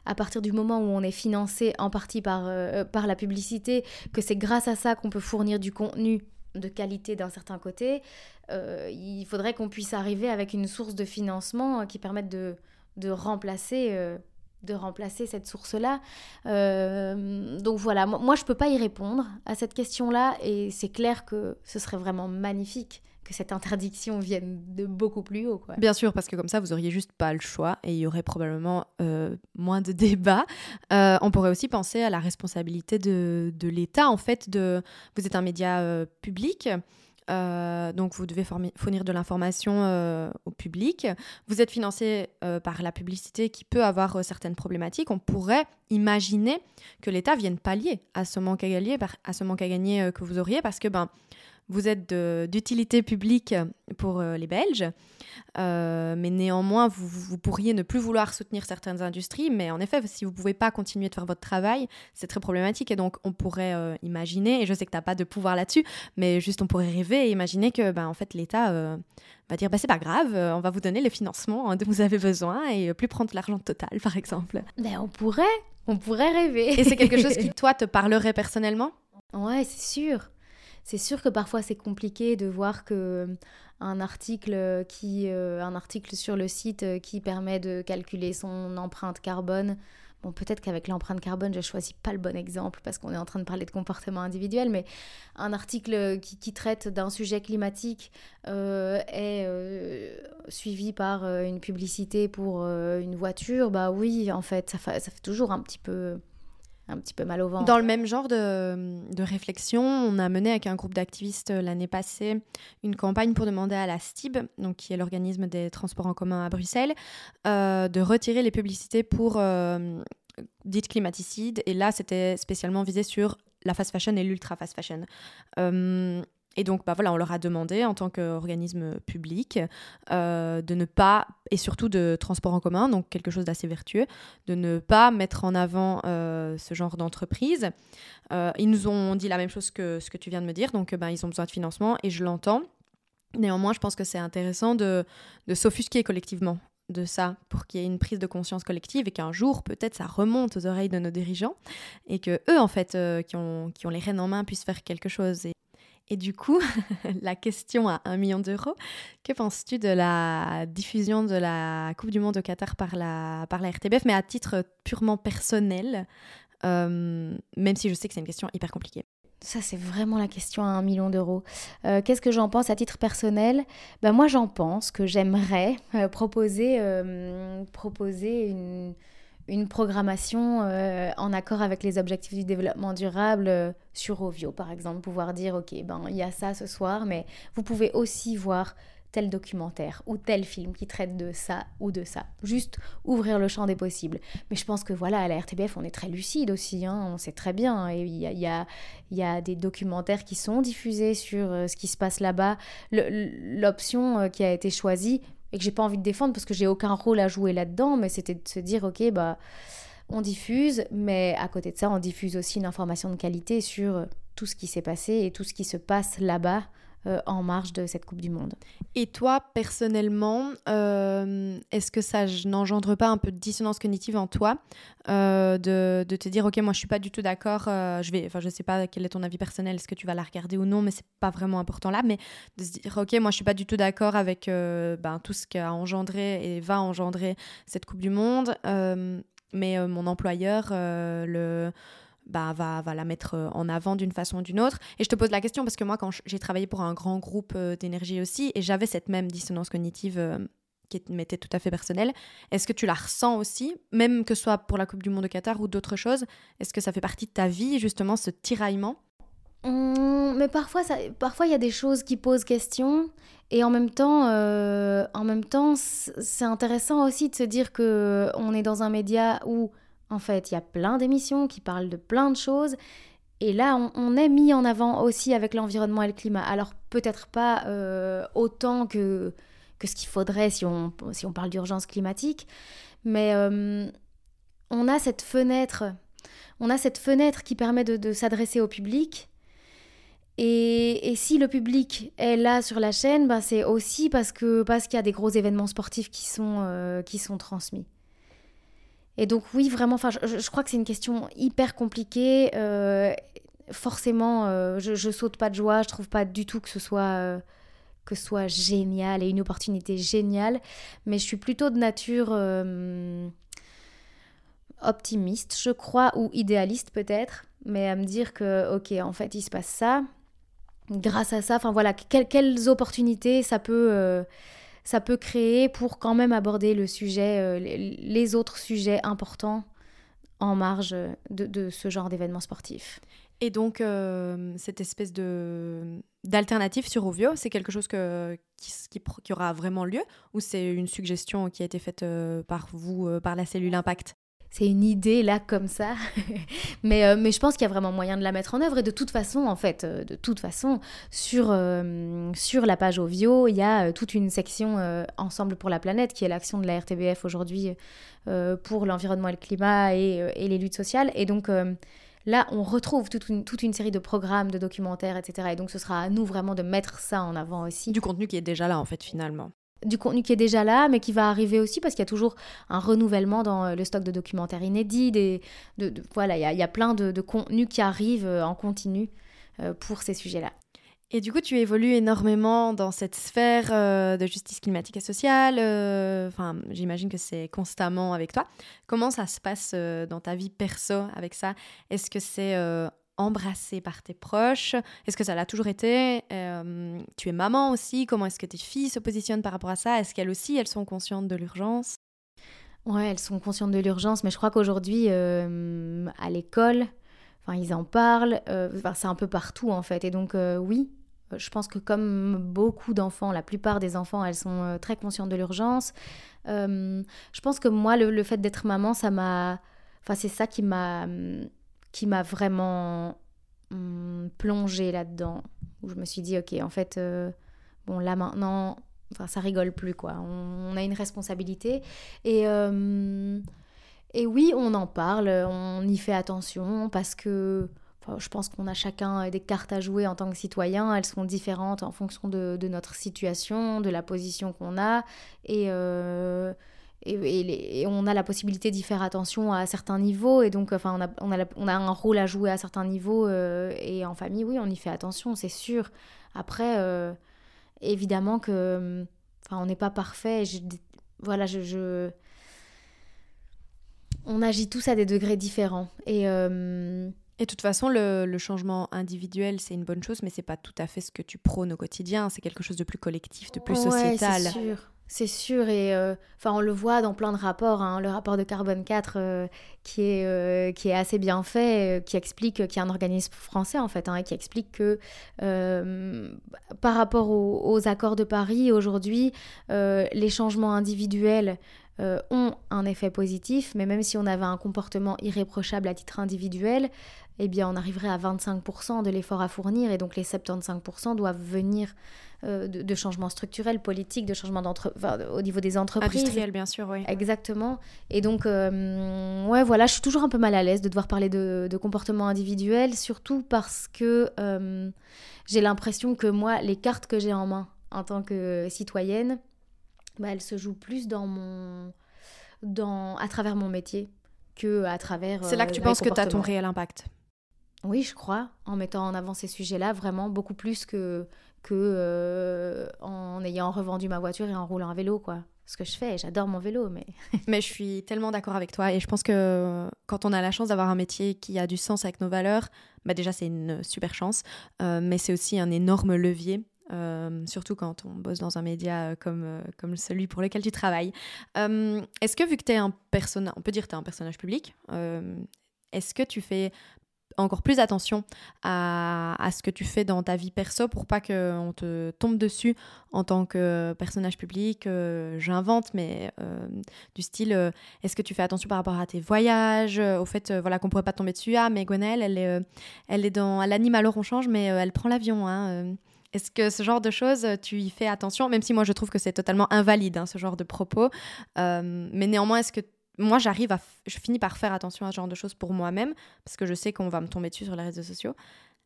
à partir du moment où on est financé en partie par, euh, par la publicité, que c'est grâce à ça qu'on peut fournir du contenu de qualité d'un certain côté, euh, il faudrait qu'on puisse arriver avec une source de financement qui permette de, de remplacer euh, de remplacer cette source-là. donc voilà, moi je ne peux pas y répondre à cette question-là et c'est clair que ce serait vraiment magnifique que cette interdiction vienne de beaucoup plus haut. Quoi. Bien sûr, parce que comme ça, vous auriez juste pas le choix et il y aurait probablement euh, moins de débats. Euh, on pourrait aussi penser à la responsabilité de, l'État. En fait, de, vous êtes un média euh, public. donc vous devez fournir de l'information au public. Vous êtes financé par la publicité qui peut avoir certaines problématiques. On pourrait imaginer que l'État vienne pallier à ce manque à gagner, à ce manque à gagner que vous auriez, parce que ben vous êtes d'utilité publique pour euh, les Belges, euh, mais néanmoins, vous, pourriez ne plus vouloir soutenir certaines industries, mais en effet, si vous ne pouvez pas continuer de faire votre travail, c'est très problématique, et donc on pourrait euh, imaginer, et je sais que tu n'as pas de pouvoir là-dessus, mais juste on pourrait rêver et imaginer que ben, en fait, l'État va dire, bah, c'est pas grave, on va vous donner les financements dont vous avez besoin, et plus prendre l'argent total, par exemple. Ben, on pourrait, On pourrait rêver. Et c'est quelque chose qui, toi, te parlerait personnellement? Ouais, c'est sûr. C'est sûr que parfois c'est compliqué de voir que un article qui un article sur le site qui permet de calculer son empreinte carbone. Bon, peut-être qu'avec l'empreinte carbone, je choisis pas le bon exemple parce qu'on est en train de parler de comportement individuel, mais un article qui, traite d'un sujet climatique euh, est euh, suivi par euh, une publicité pour une voiture, bah oui, en fait, ça fait toujours un petit peu un petit peu mal au ventre. Dans le même genre de, réflexion, on a mené avec un groupe d'activistes l'année passée une campagne pour demander à la STIB, donc qui est l'organisme des transports en commun à Bruxelles, euh, de retirer les publicités pour euh, dites climaticides. Et là, c'était spécialement visé sur la fast fashion et l'ultra fast fashion. Euh, et donc, bah voilà, on leur a demandé en tant qu'organisme public euh, de ne pas, et surtout de transport en commun, donc quelque chose d'assez vertueux, de ne pas mettre en avant euh, ce genre d'entreprise. Euh, ils nous ont dit la même chose que ce que tu viens de me dire, donc bah, ils ont besoin de financement et je l'entends. Néanmoins, je pense que c'est intéressant de, de s'offusquer collectivement de ça pour qu'il y ait une prise de conscience collective et qu'un jour peut-être ça remonte aux oreilles de nos dirigeants et que eux en fait qui, ont, qui ont les rênes en main puissent faire quelque chose et du coup, la question à un million d'euros, que penses-tu de la diffusion de la Coupe du Monde au Qatar par la, par la RTBF, mais à titre purement personnel, euh, même si je sais que c'est une question hyper compliquée ça, c'est vraiment la question à un million d'euros. Euh, qu'est-ce que j'en pense à titre personnel? Ben, Moi, j'en pense que j'aimerais euh, proposer, proposer une, une programmation euh, en accord avec les objectifs du développement durable euh, sur Ovio, par exemple, pouvoir dire, OK, ben, il y a ça ce soir, mais vous pouvez aussi voir tel documentaire ou tel film qui traite de ça ou de ça. Juste ouvrir le champ des possibles. Mais je pense que voilà, à la RTBF, on est très lucide aussi, hein, on sait très bien. Il y a, des documentaires qui sont diffusés sur euh, ce qui se passe là-bas. L'option qui a été choisie, et que j'ai pas envie de défendre parce que j'ai aucun rôle à jouer là-dedans, mais c'était de se dire, ok, bah, on diffuse, mais à côté de ça, on diffuse aussi une information de qualité sur tout ce qui s'est passé et tout ce qui se passe là-bas euh, en marge de cette Coupe du Monde. Et toi, personnellement, euh, est-ce que ça n'engendre pas un peu de dissonance cognitive en toi euh, de, te dire, ok, moi je suis pas du tout d'accord, je vais, sais pas quel est ton avis personnel, est-ce que tu vas la regarder ou non, mais c'est pas vraiment important là, mais de se dire, ok, moi je suis pas du tout d'accord avec ben, tout ce qu'a engendré et va engendrer cette Coupe du Monde, mais mon employeur, le bah, va, va la mettre euh, en avant d'une façon ou d'une autre. Et je te pose la question parce que moi, quand j'ai travaillé pour un grand groupe euh, d'énergie aussi, et j'avais cette même dissonance cognitive euh, qui m'était tout à fait personnelle, est-ce que tu la ressens aussi, même que ce soit pour la Coupe du Monde de Qatar ou d'autres choses? Est-ce que ça fait partie de ta vie, justement, ce tiraillement? Mmh, mais parfois, parfois il y a des choses qui posent question, et en même temps, temps, c'est intéressant aussi de se dire que on est dans un média où en fait, il y a plein d'émissions qui parlent de plein de choses. Et là, on, est mis en avant aussi avec l'environnement et le climat. Alors peut-être pas euh, autant que, que ce qu'il faudrait si on, si on parle d'urgence climatique, mais euh, on a cette fenêtre, on a cette fenêtre qui permet de, s'adresser au public. Et, si le public est là sur la chaîne, ben c'est aussi parce parce qu'il y a des gros événements sportifs qui sont, euh, qui sont transmis. Et donc oui, vraiment, je, crois que c'est une question hyper compliquée. Euh, forcément, euh, je, je, saute pas de joie. Je trouve pas du tout que ce soit euh, que soit génial et une opportunité géniale. Mais je suis plutôt de nature optimiste, je crois, ou idéaliste peut-être. Mais à me dire que ok, en fait, il se passe ça. Grâce à ça, enfin voilà, quelles opportunités ça peut ça peut créer pour quand même aborder le sujet, euh, les autres sujets importants en marge de, ce genre d'événements sportifs. Et donc, euh, cette espèce de d'alternative sur Ovio, c'est quelque chose qui, qui, aura vraiment lieu ou c'est une suggestion qui a été faite euh, par vous, par la cellule Impact? C'est une idée là comme ça. mais, euh, mais je pense qu'il y a vraiment moyen de la mettre en œuvre. Et de toute façon, en fait, euh, de toute façon, sur, euh, sur la page Ovio, il y a toute une section Ensemble pour la planète, qui est l'action de la RTBF aujourd'hui pour l'environnement et le climat et, les luttes sociales. Et donc là, on retrouve toute une, toute une série de programmes, de documentaires, etc. Et donc ce sera à nous vraiment de mettre ça en avant aussi. Du contenu qui est déjà là, en fait, finalement. Du contenu qui est déjà là, mais qui va arriver aussi parce qu'il y a toujours un renouvellement dans euh, le stock de documentaires inédits. de, voilà, il y, a, plein de, contenus qui arrivent euh, en continu euh, pour ces sujets-là. Et du coup, tu évolues énormément dans cette sphère de justice climatique et sociale. Enfin, j'imagine que c'est constamment avec toi. Comment ça se passe dans ta vie perso avec ça? Est-ce que c'est embrassée par tes proches? Est-ce que ça l'a toujours été? Euh, Tu es maman aussi Comment est-ce que tes filles se positionnent par rapport à ça? Est-ce qu'elles aussi, elles sont conscientes de l'urgence? Ouais, elles sont conscientes de l'urgence, mais je crois qu'aujourd'hui, euh, à l'école, ils en parlent, euh, c'est un peu partout en fait. Et donc, oui, je pense que comme beaucoup d'enfants, la plupart des enfants, elles sont très conscientes de l'urgence. je pense que moi, le, le fait d'être maman, ça m'a... Enfin, c'est ça qui m'a qui m'a vraiment hum, plongée là-dedans. Où je me suis dit, ok, en fait, euh, bon, là maintenant, ça rigole plus, quoi. On, a une responsabilité. Et, euh, et oui, on en parle, on y fait attention parce que. je pense qu'on a chacun des cartes à jouer en tant que citoyen. Elles sont différentes en fonction de, de notre situation, de la position qu'on a. Et, euh, et, on a la possibilité d'y faire attention à certains niveaux et donc enfin on a, on a, on a un rôle à jouer à certains niveaux euh, et en famille oui on y fait attention c'est sûr après euh, évidemment que enfin on n'est pas parfait voilà je, je, on agit tous à des degrés différents et euh, et de toute façon, le, le changement individuel, c'est une bonne chose, mais c'est pas tout à fait ce que tu prônes au quotidien. C'est quelque chose de plus collectif, de plus sociétal. c'est sûr. C'est sûr, et euh, on le voit dans plein de rapports. Hein. le rapport de Carbone 4 euh, qui, est, euh, qui est assez bien fait, qui explique, qui est un organisme français en fait, hein, qui explique que par rapport aux, accords de Paris aujourd'hui, les changements individuels ont un effet positif, mais même si on avait un comportement irréprochable à titre individuel, eh bien on arriverait à 25% de l'effort à fournir, et donc les 75% doivent venir euh, de, changements structurels, politiques, de changements au niveau des entreprises. Industriels, bien sûr, oui. Exactement. Et donc, euh, ouais, voilà, je suis toujours un peu mal à l'aise de devoir parler de, de comportement individuel, surtout parce que euh, j'ai l'impression que moi, les cartes que j'ai en main en tant que citoyenne, bah, elles se jouent plus dans mon, dans, à travers mon métier que à travers. C'est là que tu penses que tu as ton réel impact. Oui, je crois, en mettant en avant ces sujets-là, vraiment beaucoup plus que, que euh, en ayant revendu ma voiture et en roulant un vélo, quoi. Ce que je fais, j'adore mon vélo, mais... mais je suis tellement d'accord avec toi et je pense que quand on a la chance d'avoir un métier qui a du sens avec nos valeurs, bah déjà c'est une super chance, euh, mais c'est aussi un énorme levier. Euh, surtout quand on bosse dans un média comme, comme celui pour lequel tu travailles. est-ce que vu que tu es un personnage, on peut dire que tu es un personnage public, est-ce que tu fais encore plus attention à, ce que tu fais dans ta vie perso pour pas qu'on te tombe dessus en tant que personnage public. Euh, j'invente, mais euh, du style, euh, est-ce que tu fais attention par rapport à tes voyages, au fait, voilà, qu'on pourrait pas tomber dessus. Ah, mais Gwenelle, elle est, elle est dans, elle anime alors on change, mais elle prend l'avion. Hein, est-ce que ce genre de choses, tu y fais attention, même si moi je trouve que c'est totalement invalide, hein, ce genre de propos. mais néanmoins, est-ce que moi, j'arrive à. Je finis par faire attention à ce genre de choses pour moi-même, parce que je sais qu'on va me tomber dessus sur les réseaux sociaux.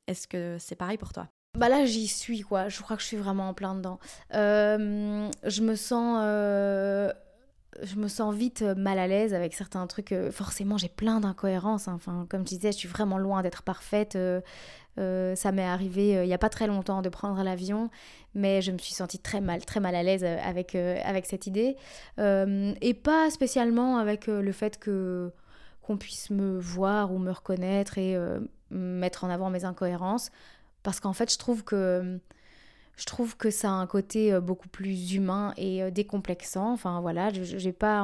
Est-ce que c'est pareil pour toi? Bah là, j'y suis, quoi. Je crois que je suis vraiment en plein dedans. Euh, je me sens. Euh, je me sens vite mal à l'aise avec certains trucs. Euh, forcément, j'ai plein d'incohérences. Hein. Enfin, comme je disais, je suis vraiment loin d'être parfaite. ça m'est arrivé il n'y a pas très longtemps de prendre l'avion mais je me suis sentie très mal, très mal à l'aise euh, avec, euh, avec cette idée. Euh, et pas spécialement avec le fait que qu'on puisse me voir ou me reconnaître et mettre en avant mes incohérences. Parce qu'en fait, je trouve que je trouve que ça a un côté beaucoup plus humain et décomplexant. Enfin voilà, je n'ai pas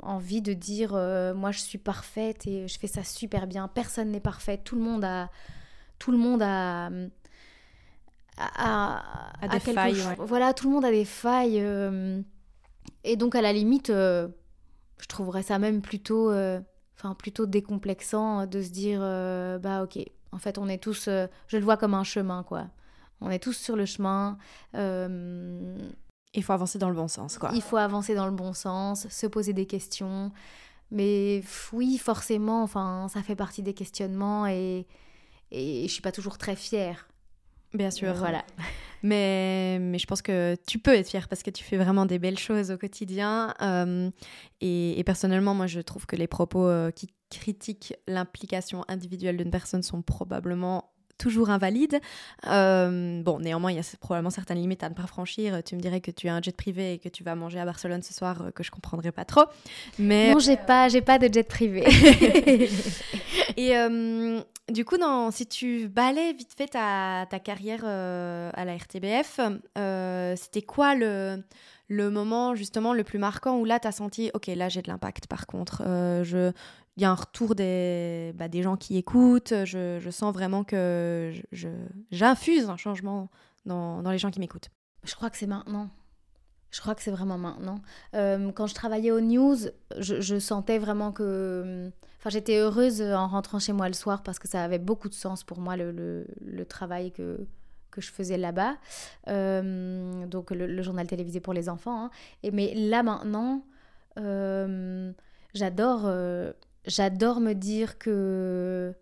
envie de dire moi je suis parfaite et je fais ça super bien. Personne n'est parfait. Tout le monde a, tout le monde a, à, des failles. Voilà, tout le monde a des failles. Euh, et donc, à la limite, euh, je trouverais ça même plutôt, euh, enfin plutôt décomplexant de se dire bah, ok, en fait, on est tous. je le vois comme un chemin, quoi. On est tous sur le chemin. Il faut avancer dans le bon sens, quoi. Il faut avancer dans le bon sens, se poser des questions. Mais oui, forcément, enfin, ça fait partie des questionnements et, et je suis pas toujours très fière Bien sûr. Voilà. Mais, mais je pense que tu peux être fier parce que tu fais vraiment des belles choses au quotidien. Euh, et, personnellement, moi, je trouve que les propos euh, qui critiquent l'implication individuelle d'une personne sont probablement toujours invalides. Euh, bon, néanmoins, il y a probablement certaines limites à ne pas franchir. Tu me dirais que tu as un jet privé et que tu vas manger à Barcelone ce soir, que je comprendrais pas trop. Mais non, j'ai pas, j'ai pas de jet privé. et, du coup, si tu balais vite fait ta, carrière euh, à la RTBF, euh, c'était quoi le, moment justement le plus marquant où là, tu as senti, ok, là j'ai de l'impact par contre, euh, je... il y a un retour des, bah, des gens qui écoutent, je, sens vraiment que j'infuse un changement dans, les gens qui m'écoutent. Je crois que c'est maintenant. Je crois que c'est vraiment maintenant. quand je travaillais aux news, je sentais vraiment que Enfin, j'étais heureuse en rentrant chez moi le soir parce que ça avait beaucoup de sens pour moi, le, le, travail que, que je faisais là-bas. Euh, donc, le, journal télévisé pour les enfants. Hein. Et, mais là, maintenant, euh, j'adore, euh, j'adore me dire que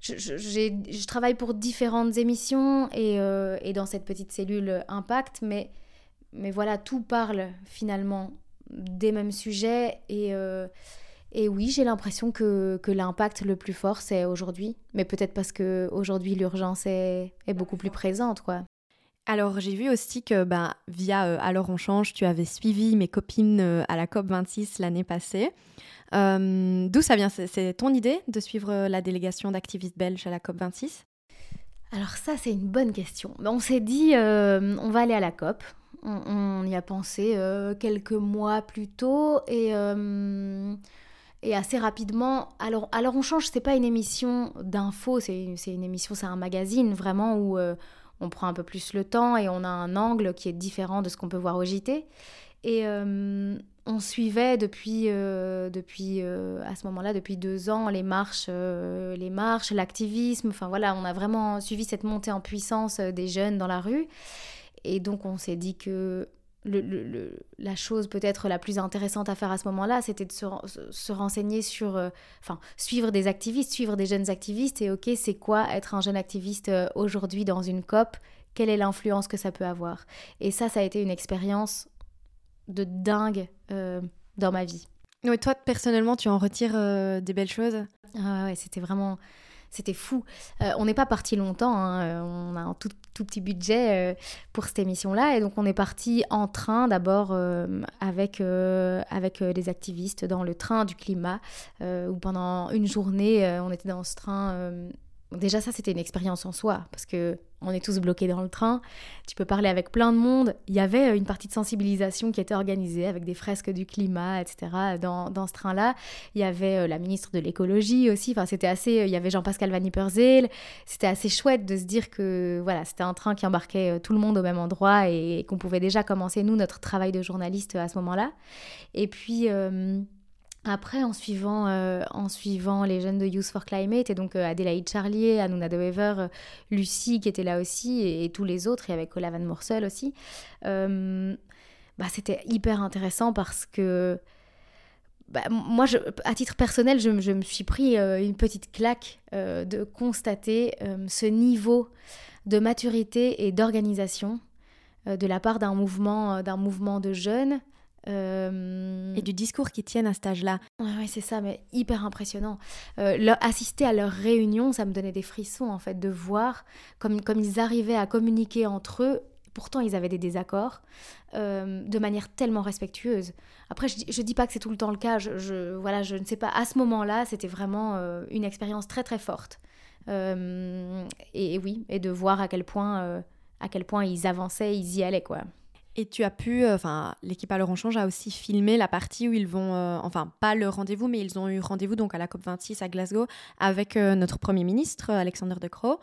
je, je, travaille pour différentes émissions et, et, dans cette petite cellule Impact, mais, mais voilà, tout parle finalement des mêmes sujets et et oui, j'ai l'impression que, que l'impact le plus fort, c'est aujourd'hui. Mais peut-être parce qu'aujourd'hui, l'urgence est, est, beaucoup plus présente, quoi. Alors, j'ai vu aussi que bah, via euh, Alors on change, tu avais suivi mes copines euh, à la COP26 l'année passée. Euh, d'où ça vient? C'est ton idée de suivre la délégation d'activistes belges à la COP26 Alors ça, c'est une bonne question. On s'est dit, on va aller à la COP. On, y a pensé quelques mois plus tôt et et assez rapidement, alors, alors on change, c'est pas une émission d'info, c'est une émission, c'est un magazine vraiment où euh, on prend un peu plus le temps et on a un angle qui est différent de ce qu'on peut voir au JT. Et euh, on suivait depuis, euh, depuis à ce moment-là, depuis deux ans, les marches, les marches, l'activisme. Enfin voilà, on a vraiment suivi cette montée en puissance des jeunes dans la rue. Et donc on s'est dit que le, la chose peut-être la plus intéressante à faire à ce moment-là, c'était de se, renseigner sur, euh, enfin, suivre des activistes, suivre des jeunes activistes, et ok, c'est quoi être un jeune activiste euh, aujourd'hui dans une COP? Quelle est l'influence que ça peut avoir? Et ça, ça a été une expérience de dingue euh, dans ma vie. Oui, toi, personnellement, tu en retires des belles choses? Ah ouais, c'était vraiment c'était fou. Euh, on n'est pas parti longtemps, hein. on a un petit budget euh, pour cette émission-là, et donc on est parti en train d'abord avec, avec les activistes dans le train du climat, où pendant une journée, on était dans ce train déjà ça c'était une expérience en soi parce que on est tous bloqués dans le train, tu peux parler avec plein de monde. Il y avait euh, une partie de sensibilisation qui était organisée avec des fresques du climat, etc. Dans, dans ce train-là, il y avait euh, la ministre de l'écologie aussi. Enfin, c'était assez. Euh, il y avait Jean-Pascal Van Yperseel. C'était assez chouette de se dire que voilà, c'était un train qui embarquait tout le monde au même endroit et, qu'on pouvait déjà commencer nous notre travail de journaliste à ce moment-là. Et puis après, en suivant, euh, en suivant les jeunes de Youth for Climate, et donc euh, Adélaïde Charlier, Anouna De Wever, euh, Lucie qui était là aussi, et, tous les autres, et avec Cola Van Morsel aussi, bah, c'était hyper intéressant parce que bah, moi, à titre personnel, je, je me suis pris une petite claque de constater ce niveau de maturité et d'organisation de la part d'un mouvement, d'un mouvement de jeunes Et du discours qui tiennent à cet âge-là. Oui, c'est ça, mais hyper impressionnant. Euh, assister à leurs réunions, ça me donnait des frissons, en fait, de voir comme, comme ils arrivaient à communiquer entre eux. Pourtant, ils avaient des désaccords euh, de manière tellement respectueuse. Après, je ne dis pas que c'est tout le temps le cas. Je, voilà, je ne sais pas. À ce moment-là, c'était vraiment une expérience très, très forte. Et, oui, et de voir à quel point, à quel point ils avançaient, ils y allaient, quoi. Et tu as pu, euh, enfin, l'équipe à leur Change a aussi filmé la partie où ils vont, euh, enfin, pas le rendez-vous, mais ils ont eu rendez-vous donc à la COP26 à Glasgow avec euh, notre Premier ministre, Alexander De Croo.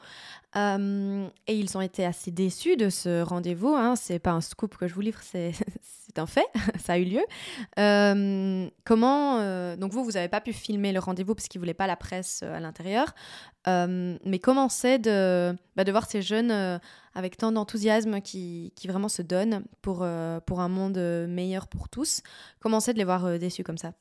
et ils ont été assez déçus de ce rendez-vous. Hein. C'est pas un scoop que je vous livre, c'est un fait, ça a eu lieu. comment, donc vous, vous n'avez pas pu filmer le rendez-vous parce qu'ils voulaient pas la presse à l'intérieur. mais comment c'est de, bah, de voir ces jeunes avec tant d'enthousiasme qui, qui, vraiment se donnent pour, euh, pour un monde meilleur pour tous. Comment c'est de les voir euh, déçus comme ça?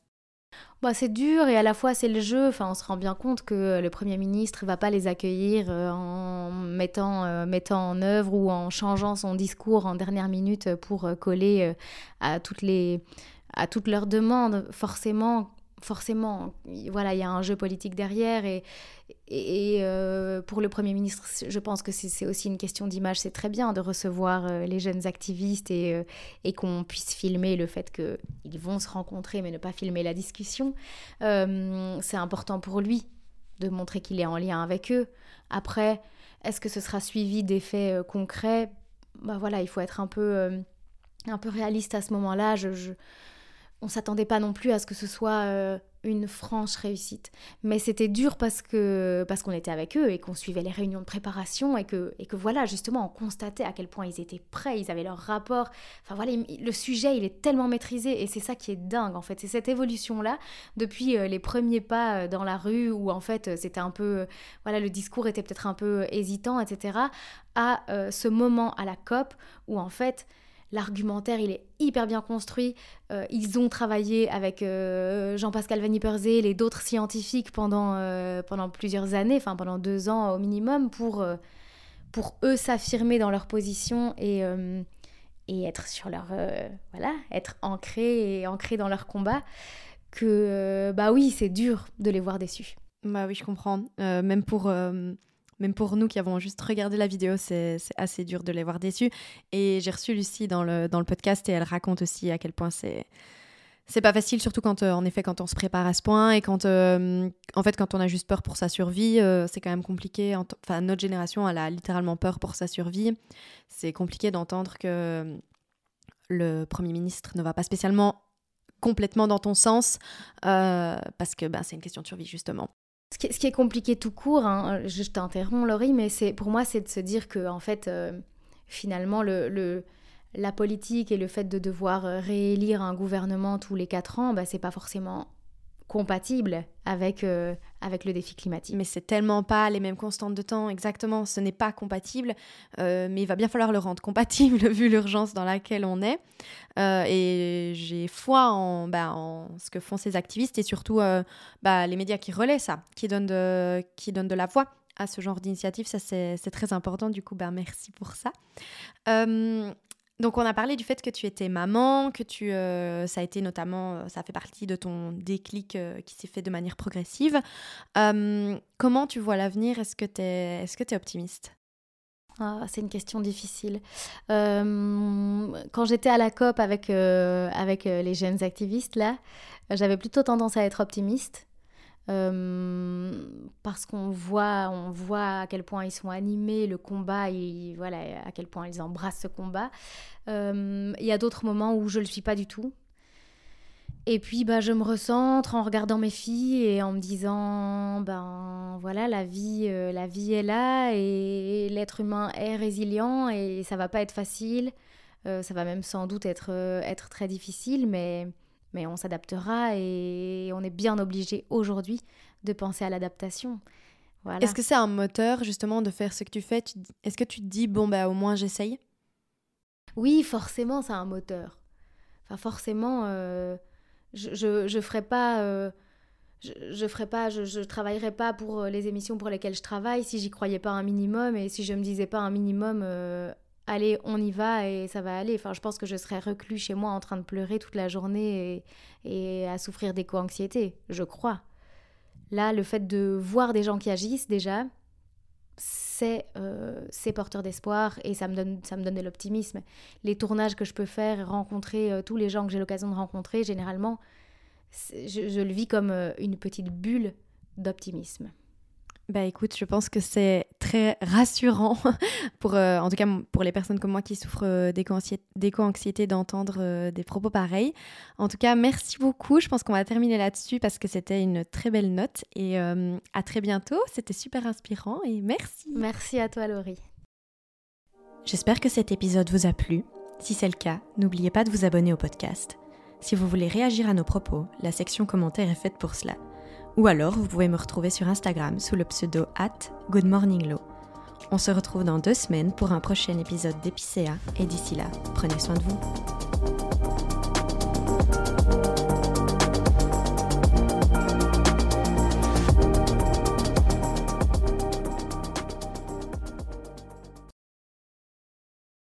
Bah, c'est dur et à la fois c'est le jeu. Enfin, on se rend bien compte que le Premier ministre va pas les accueillir euh, en mettant, euh, mettant en œuvre ou en changeant son discours en dernière minute pour euh, coller à, toutes les, à toutes leurs demandes. Forcément, forcément, voilà, il y a un jeu politique derrière et, et, euh, pour le Premier ministre, je pense que c'est aussi une question d'image. C'est très bien de recevoir euh, les jeunes activistes et, euh, et qu'on puisse filmer le fait qu'ils vont se rencontrer mais ne pas filmer la discussion. c'est important pour lui de montrer qu'il est en lien avec eux. Après, est-ce que ce sera suivi d'effets concrets? Bah voilà, il faut être un peu, un peu réaliste à ce moment-là. je on s'attendait pas non plus à ce que ce soit euh, une franche réussite. Mais c'était dur parce que parce qu'on était avec eux et qu'on suivait les réunions de préparation et que, et que voilà, justement, on constatait à quel point ils étaient prêts, ils avaient leur rapport. Enfin voilà, le sujet, il est tellement maîtrisé et c'est ça qui est dingue en fait. C'est cette évolution-là depuis euh, les premiers pas euh, dans la rue où en fait c'était un peu, voilà, le discours était peut-être un peu hésitant, etc., à ce moment à la COP où en fait L'argumentaire, il est hyper bien construit. Euh, ils ont travaillé avec euh, Jean-Pascal Van et d'autres scientifiques pendant, euh, pendant plusieurs années, enfin pendant deux ans au minimum, pour, pour eux s'affirmer dans leur position et, et être sur leur... voilà, être ancrés et ancrés dans leur combat. Que, bah oui, c'est dur de les voir déçus. Bah oui, je comprends. même pour même pour nous qui avons juste regardé la vidéo, c'est assez dur de les voir déçus. Et j'ai reçu Lucie dans le, dans le podcast et elle raconte aussi à quel point c'est c'est pas facile, surtout quand, euh, en effet, quand on se prépare à ce point et quand, euh, en fait, quand on a juste peur pour sa survie, euh, c'est quand même compliqué. Enfin, notre génération, elle a littéralement peur pour sa survie. C'est compliqué d'entendre que le Premier ministre ne va pas spécialement complètement dans ton sens parce que ben, c'est une question de survie, justement. Ce qui, est, compliqué tout court, hein, je, t'interromps Laurie, mais c'est pour moi c'est de se dire que en fait euh, finalement le, la politique et le fait de devoir euh, réélire un gouvernement tous les quatre ans, bah, c'est pas forcément compatible avec, euh, avec le défi climatique. Mais c'est tellement pas les mêmes constantes de temps, exactement, ce n'est pas compatible, euh, mais il va bien falloir le rendre compatible vu l'urgence dans laquelle on est. Euh, et j'ai foi en, bah, en, ce que font ces activistes et surtout bah, les médias qui relaient ça, qui donnent de, qui donnent de la voix à ce genre d'initiative, ça c'est très important, du coup, bah, merci pour ça. Donc on a parlé du fait que tu étais maman, que tu, euh, ça a été notamment, euh, ça fait partie de ton déclic euh, qui s'est fait de manière progressive. comment tu vois l'avenir? Est-ce que tu es, est -ce es optimiste? Ah, c'est une question difficile. quand j'étais à la COP avec, avec les jeunes activistes, là, j'avais plutôt tendance à être optimiste. Euh, parce qu'on voit, on voit à quel point ils sont animés, le combat, et voilà, à quel point ils embrassent ce combat. Euh, il y a d'autres moments où je ne le suis pas du tout. Et puis bah, je me recentre en regardant mes filles et en me disant ben voilà la vie euh, la vie est là et l'être humain est résilient et ça va pas être facile ça va même sans doute être être très difficile mais mais on s'adaptera et on est bien obligé aujourd'hui de penser à l'adaptation. Voilà. Est-ce que c'est un moteur justement de faire ce que tu fais? Est-ce que tu te dis, bon, bah au moins j'essaye? Oui, forcément, c'est un moteur. Enfin, forcément, euh, je, je, je ferai pas. Euh, je, je ferai pas, je, je travaillerai pas pour euh, les émissions pour lesquelles je travaille si j'y croyais pas un minimum et si je me disais pas un minimum allez, on y va et ça va aller. Enfin, je pense que je serais reclus chez moi en train de pleurer toute la journée et, à souffrir d'éco-anxiété, je crois. Là, le fait de voir des gens qui agissent déjà, c'est euh, porteur d'espoir et ça me donne, ça me donne de l'optimisme. Les tournages que je peux faire, rencontrer euh, tous les gens que j'ai l'occasion de rencontrer, généralement, je, le vis comme euh, une petite bulle d'optimisme. Bah écoute, je pense que c'est très rassurant pour, euh, en tout cas pour les personnes comme moi qui souffrent euh, d'éco-anxiété d'entendre euh, des propos pareils. En tout cas, merci beaucoup. Je pense qu'on va terminer là-dessus parce que c'était une très belle note et à très bientôt. C'était super inspirant et merci. Merci à toi Laurie. J'espère que cet épisode vous a plu. Si c'est le cas, n'oubliez pas de vous abonner au podcast. Si vous voulez réagir à nos propos, la section commentaires est faite pour cela. Ou alors, vous pouvez me retrouver sur Instagram sous le pseudo at goodmorninglow. On se retrouve dans deux semaines pour un prochain épisode d'Epicéa et d'ici là, prenez soin de vous.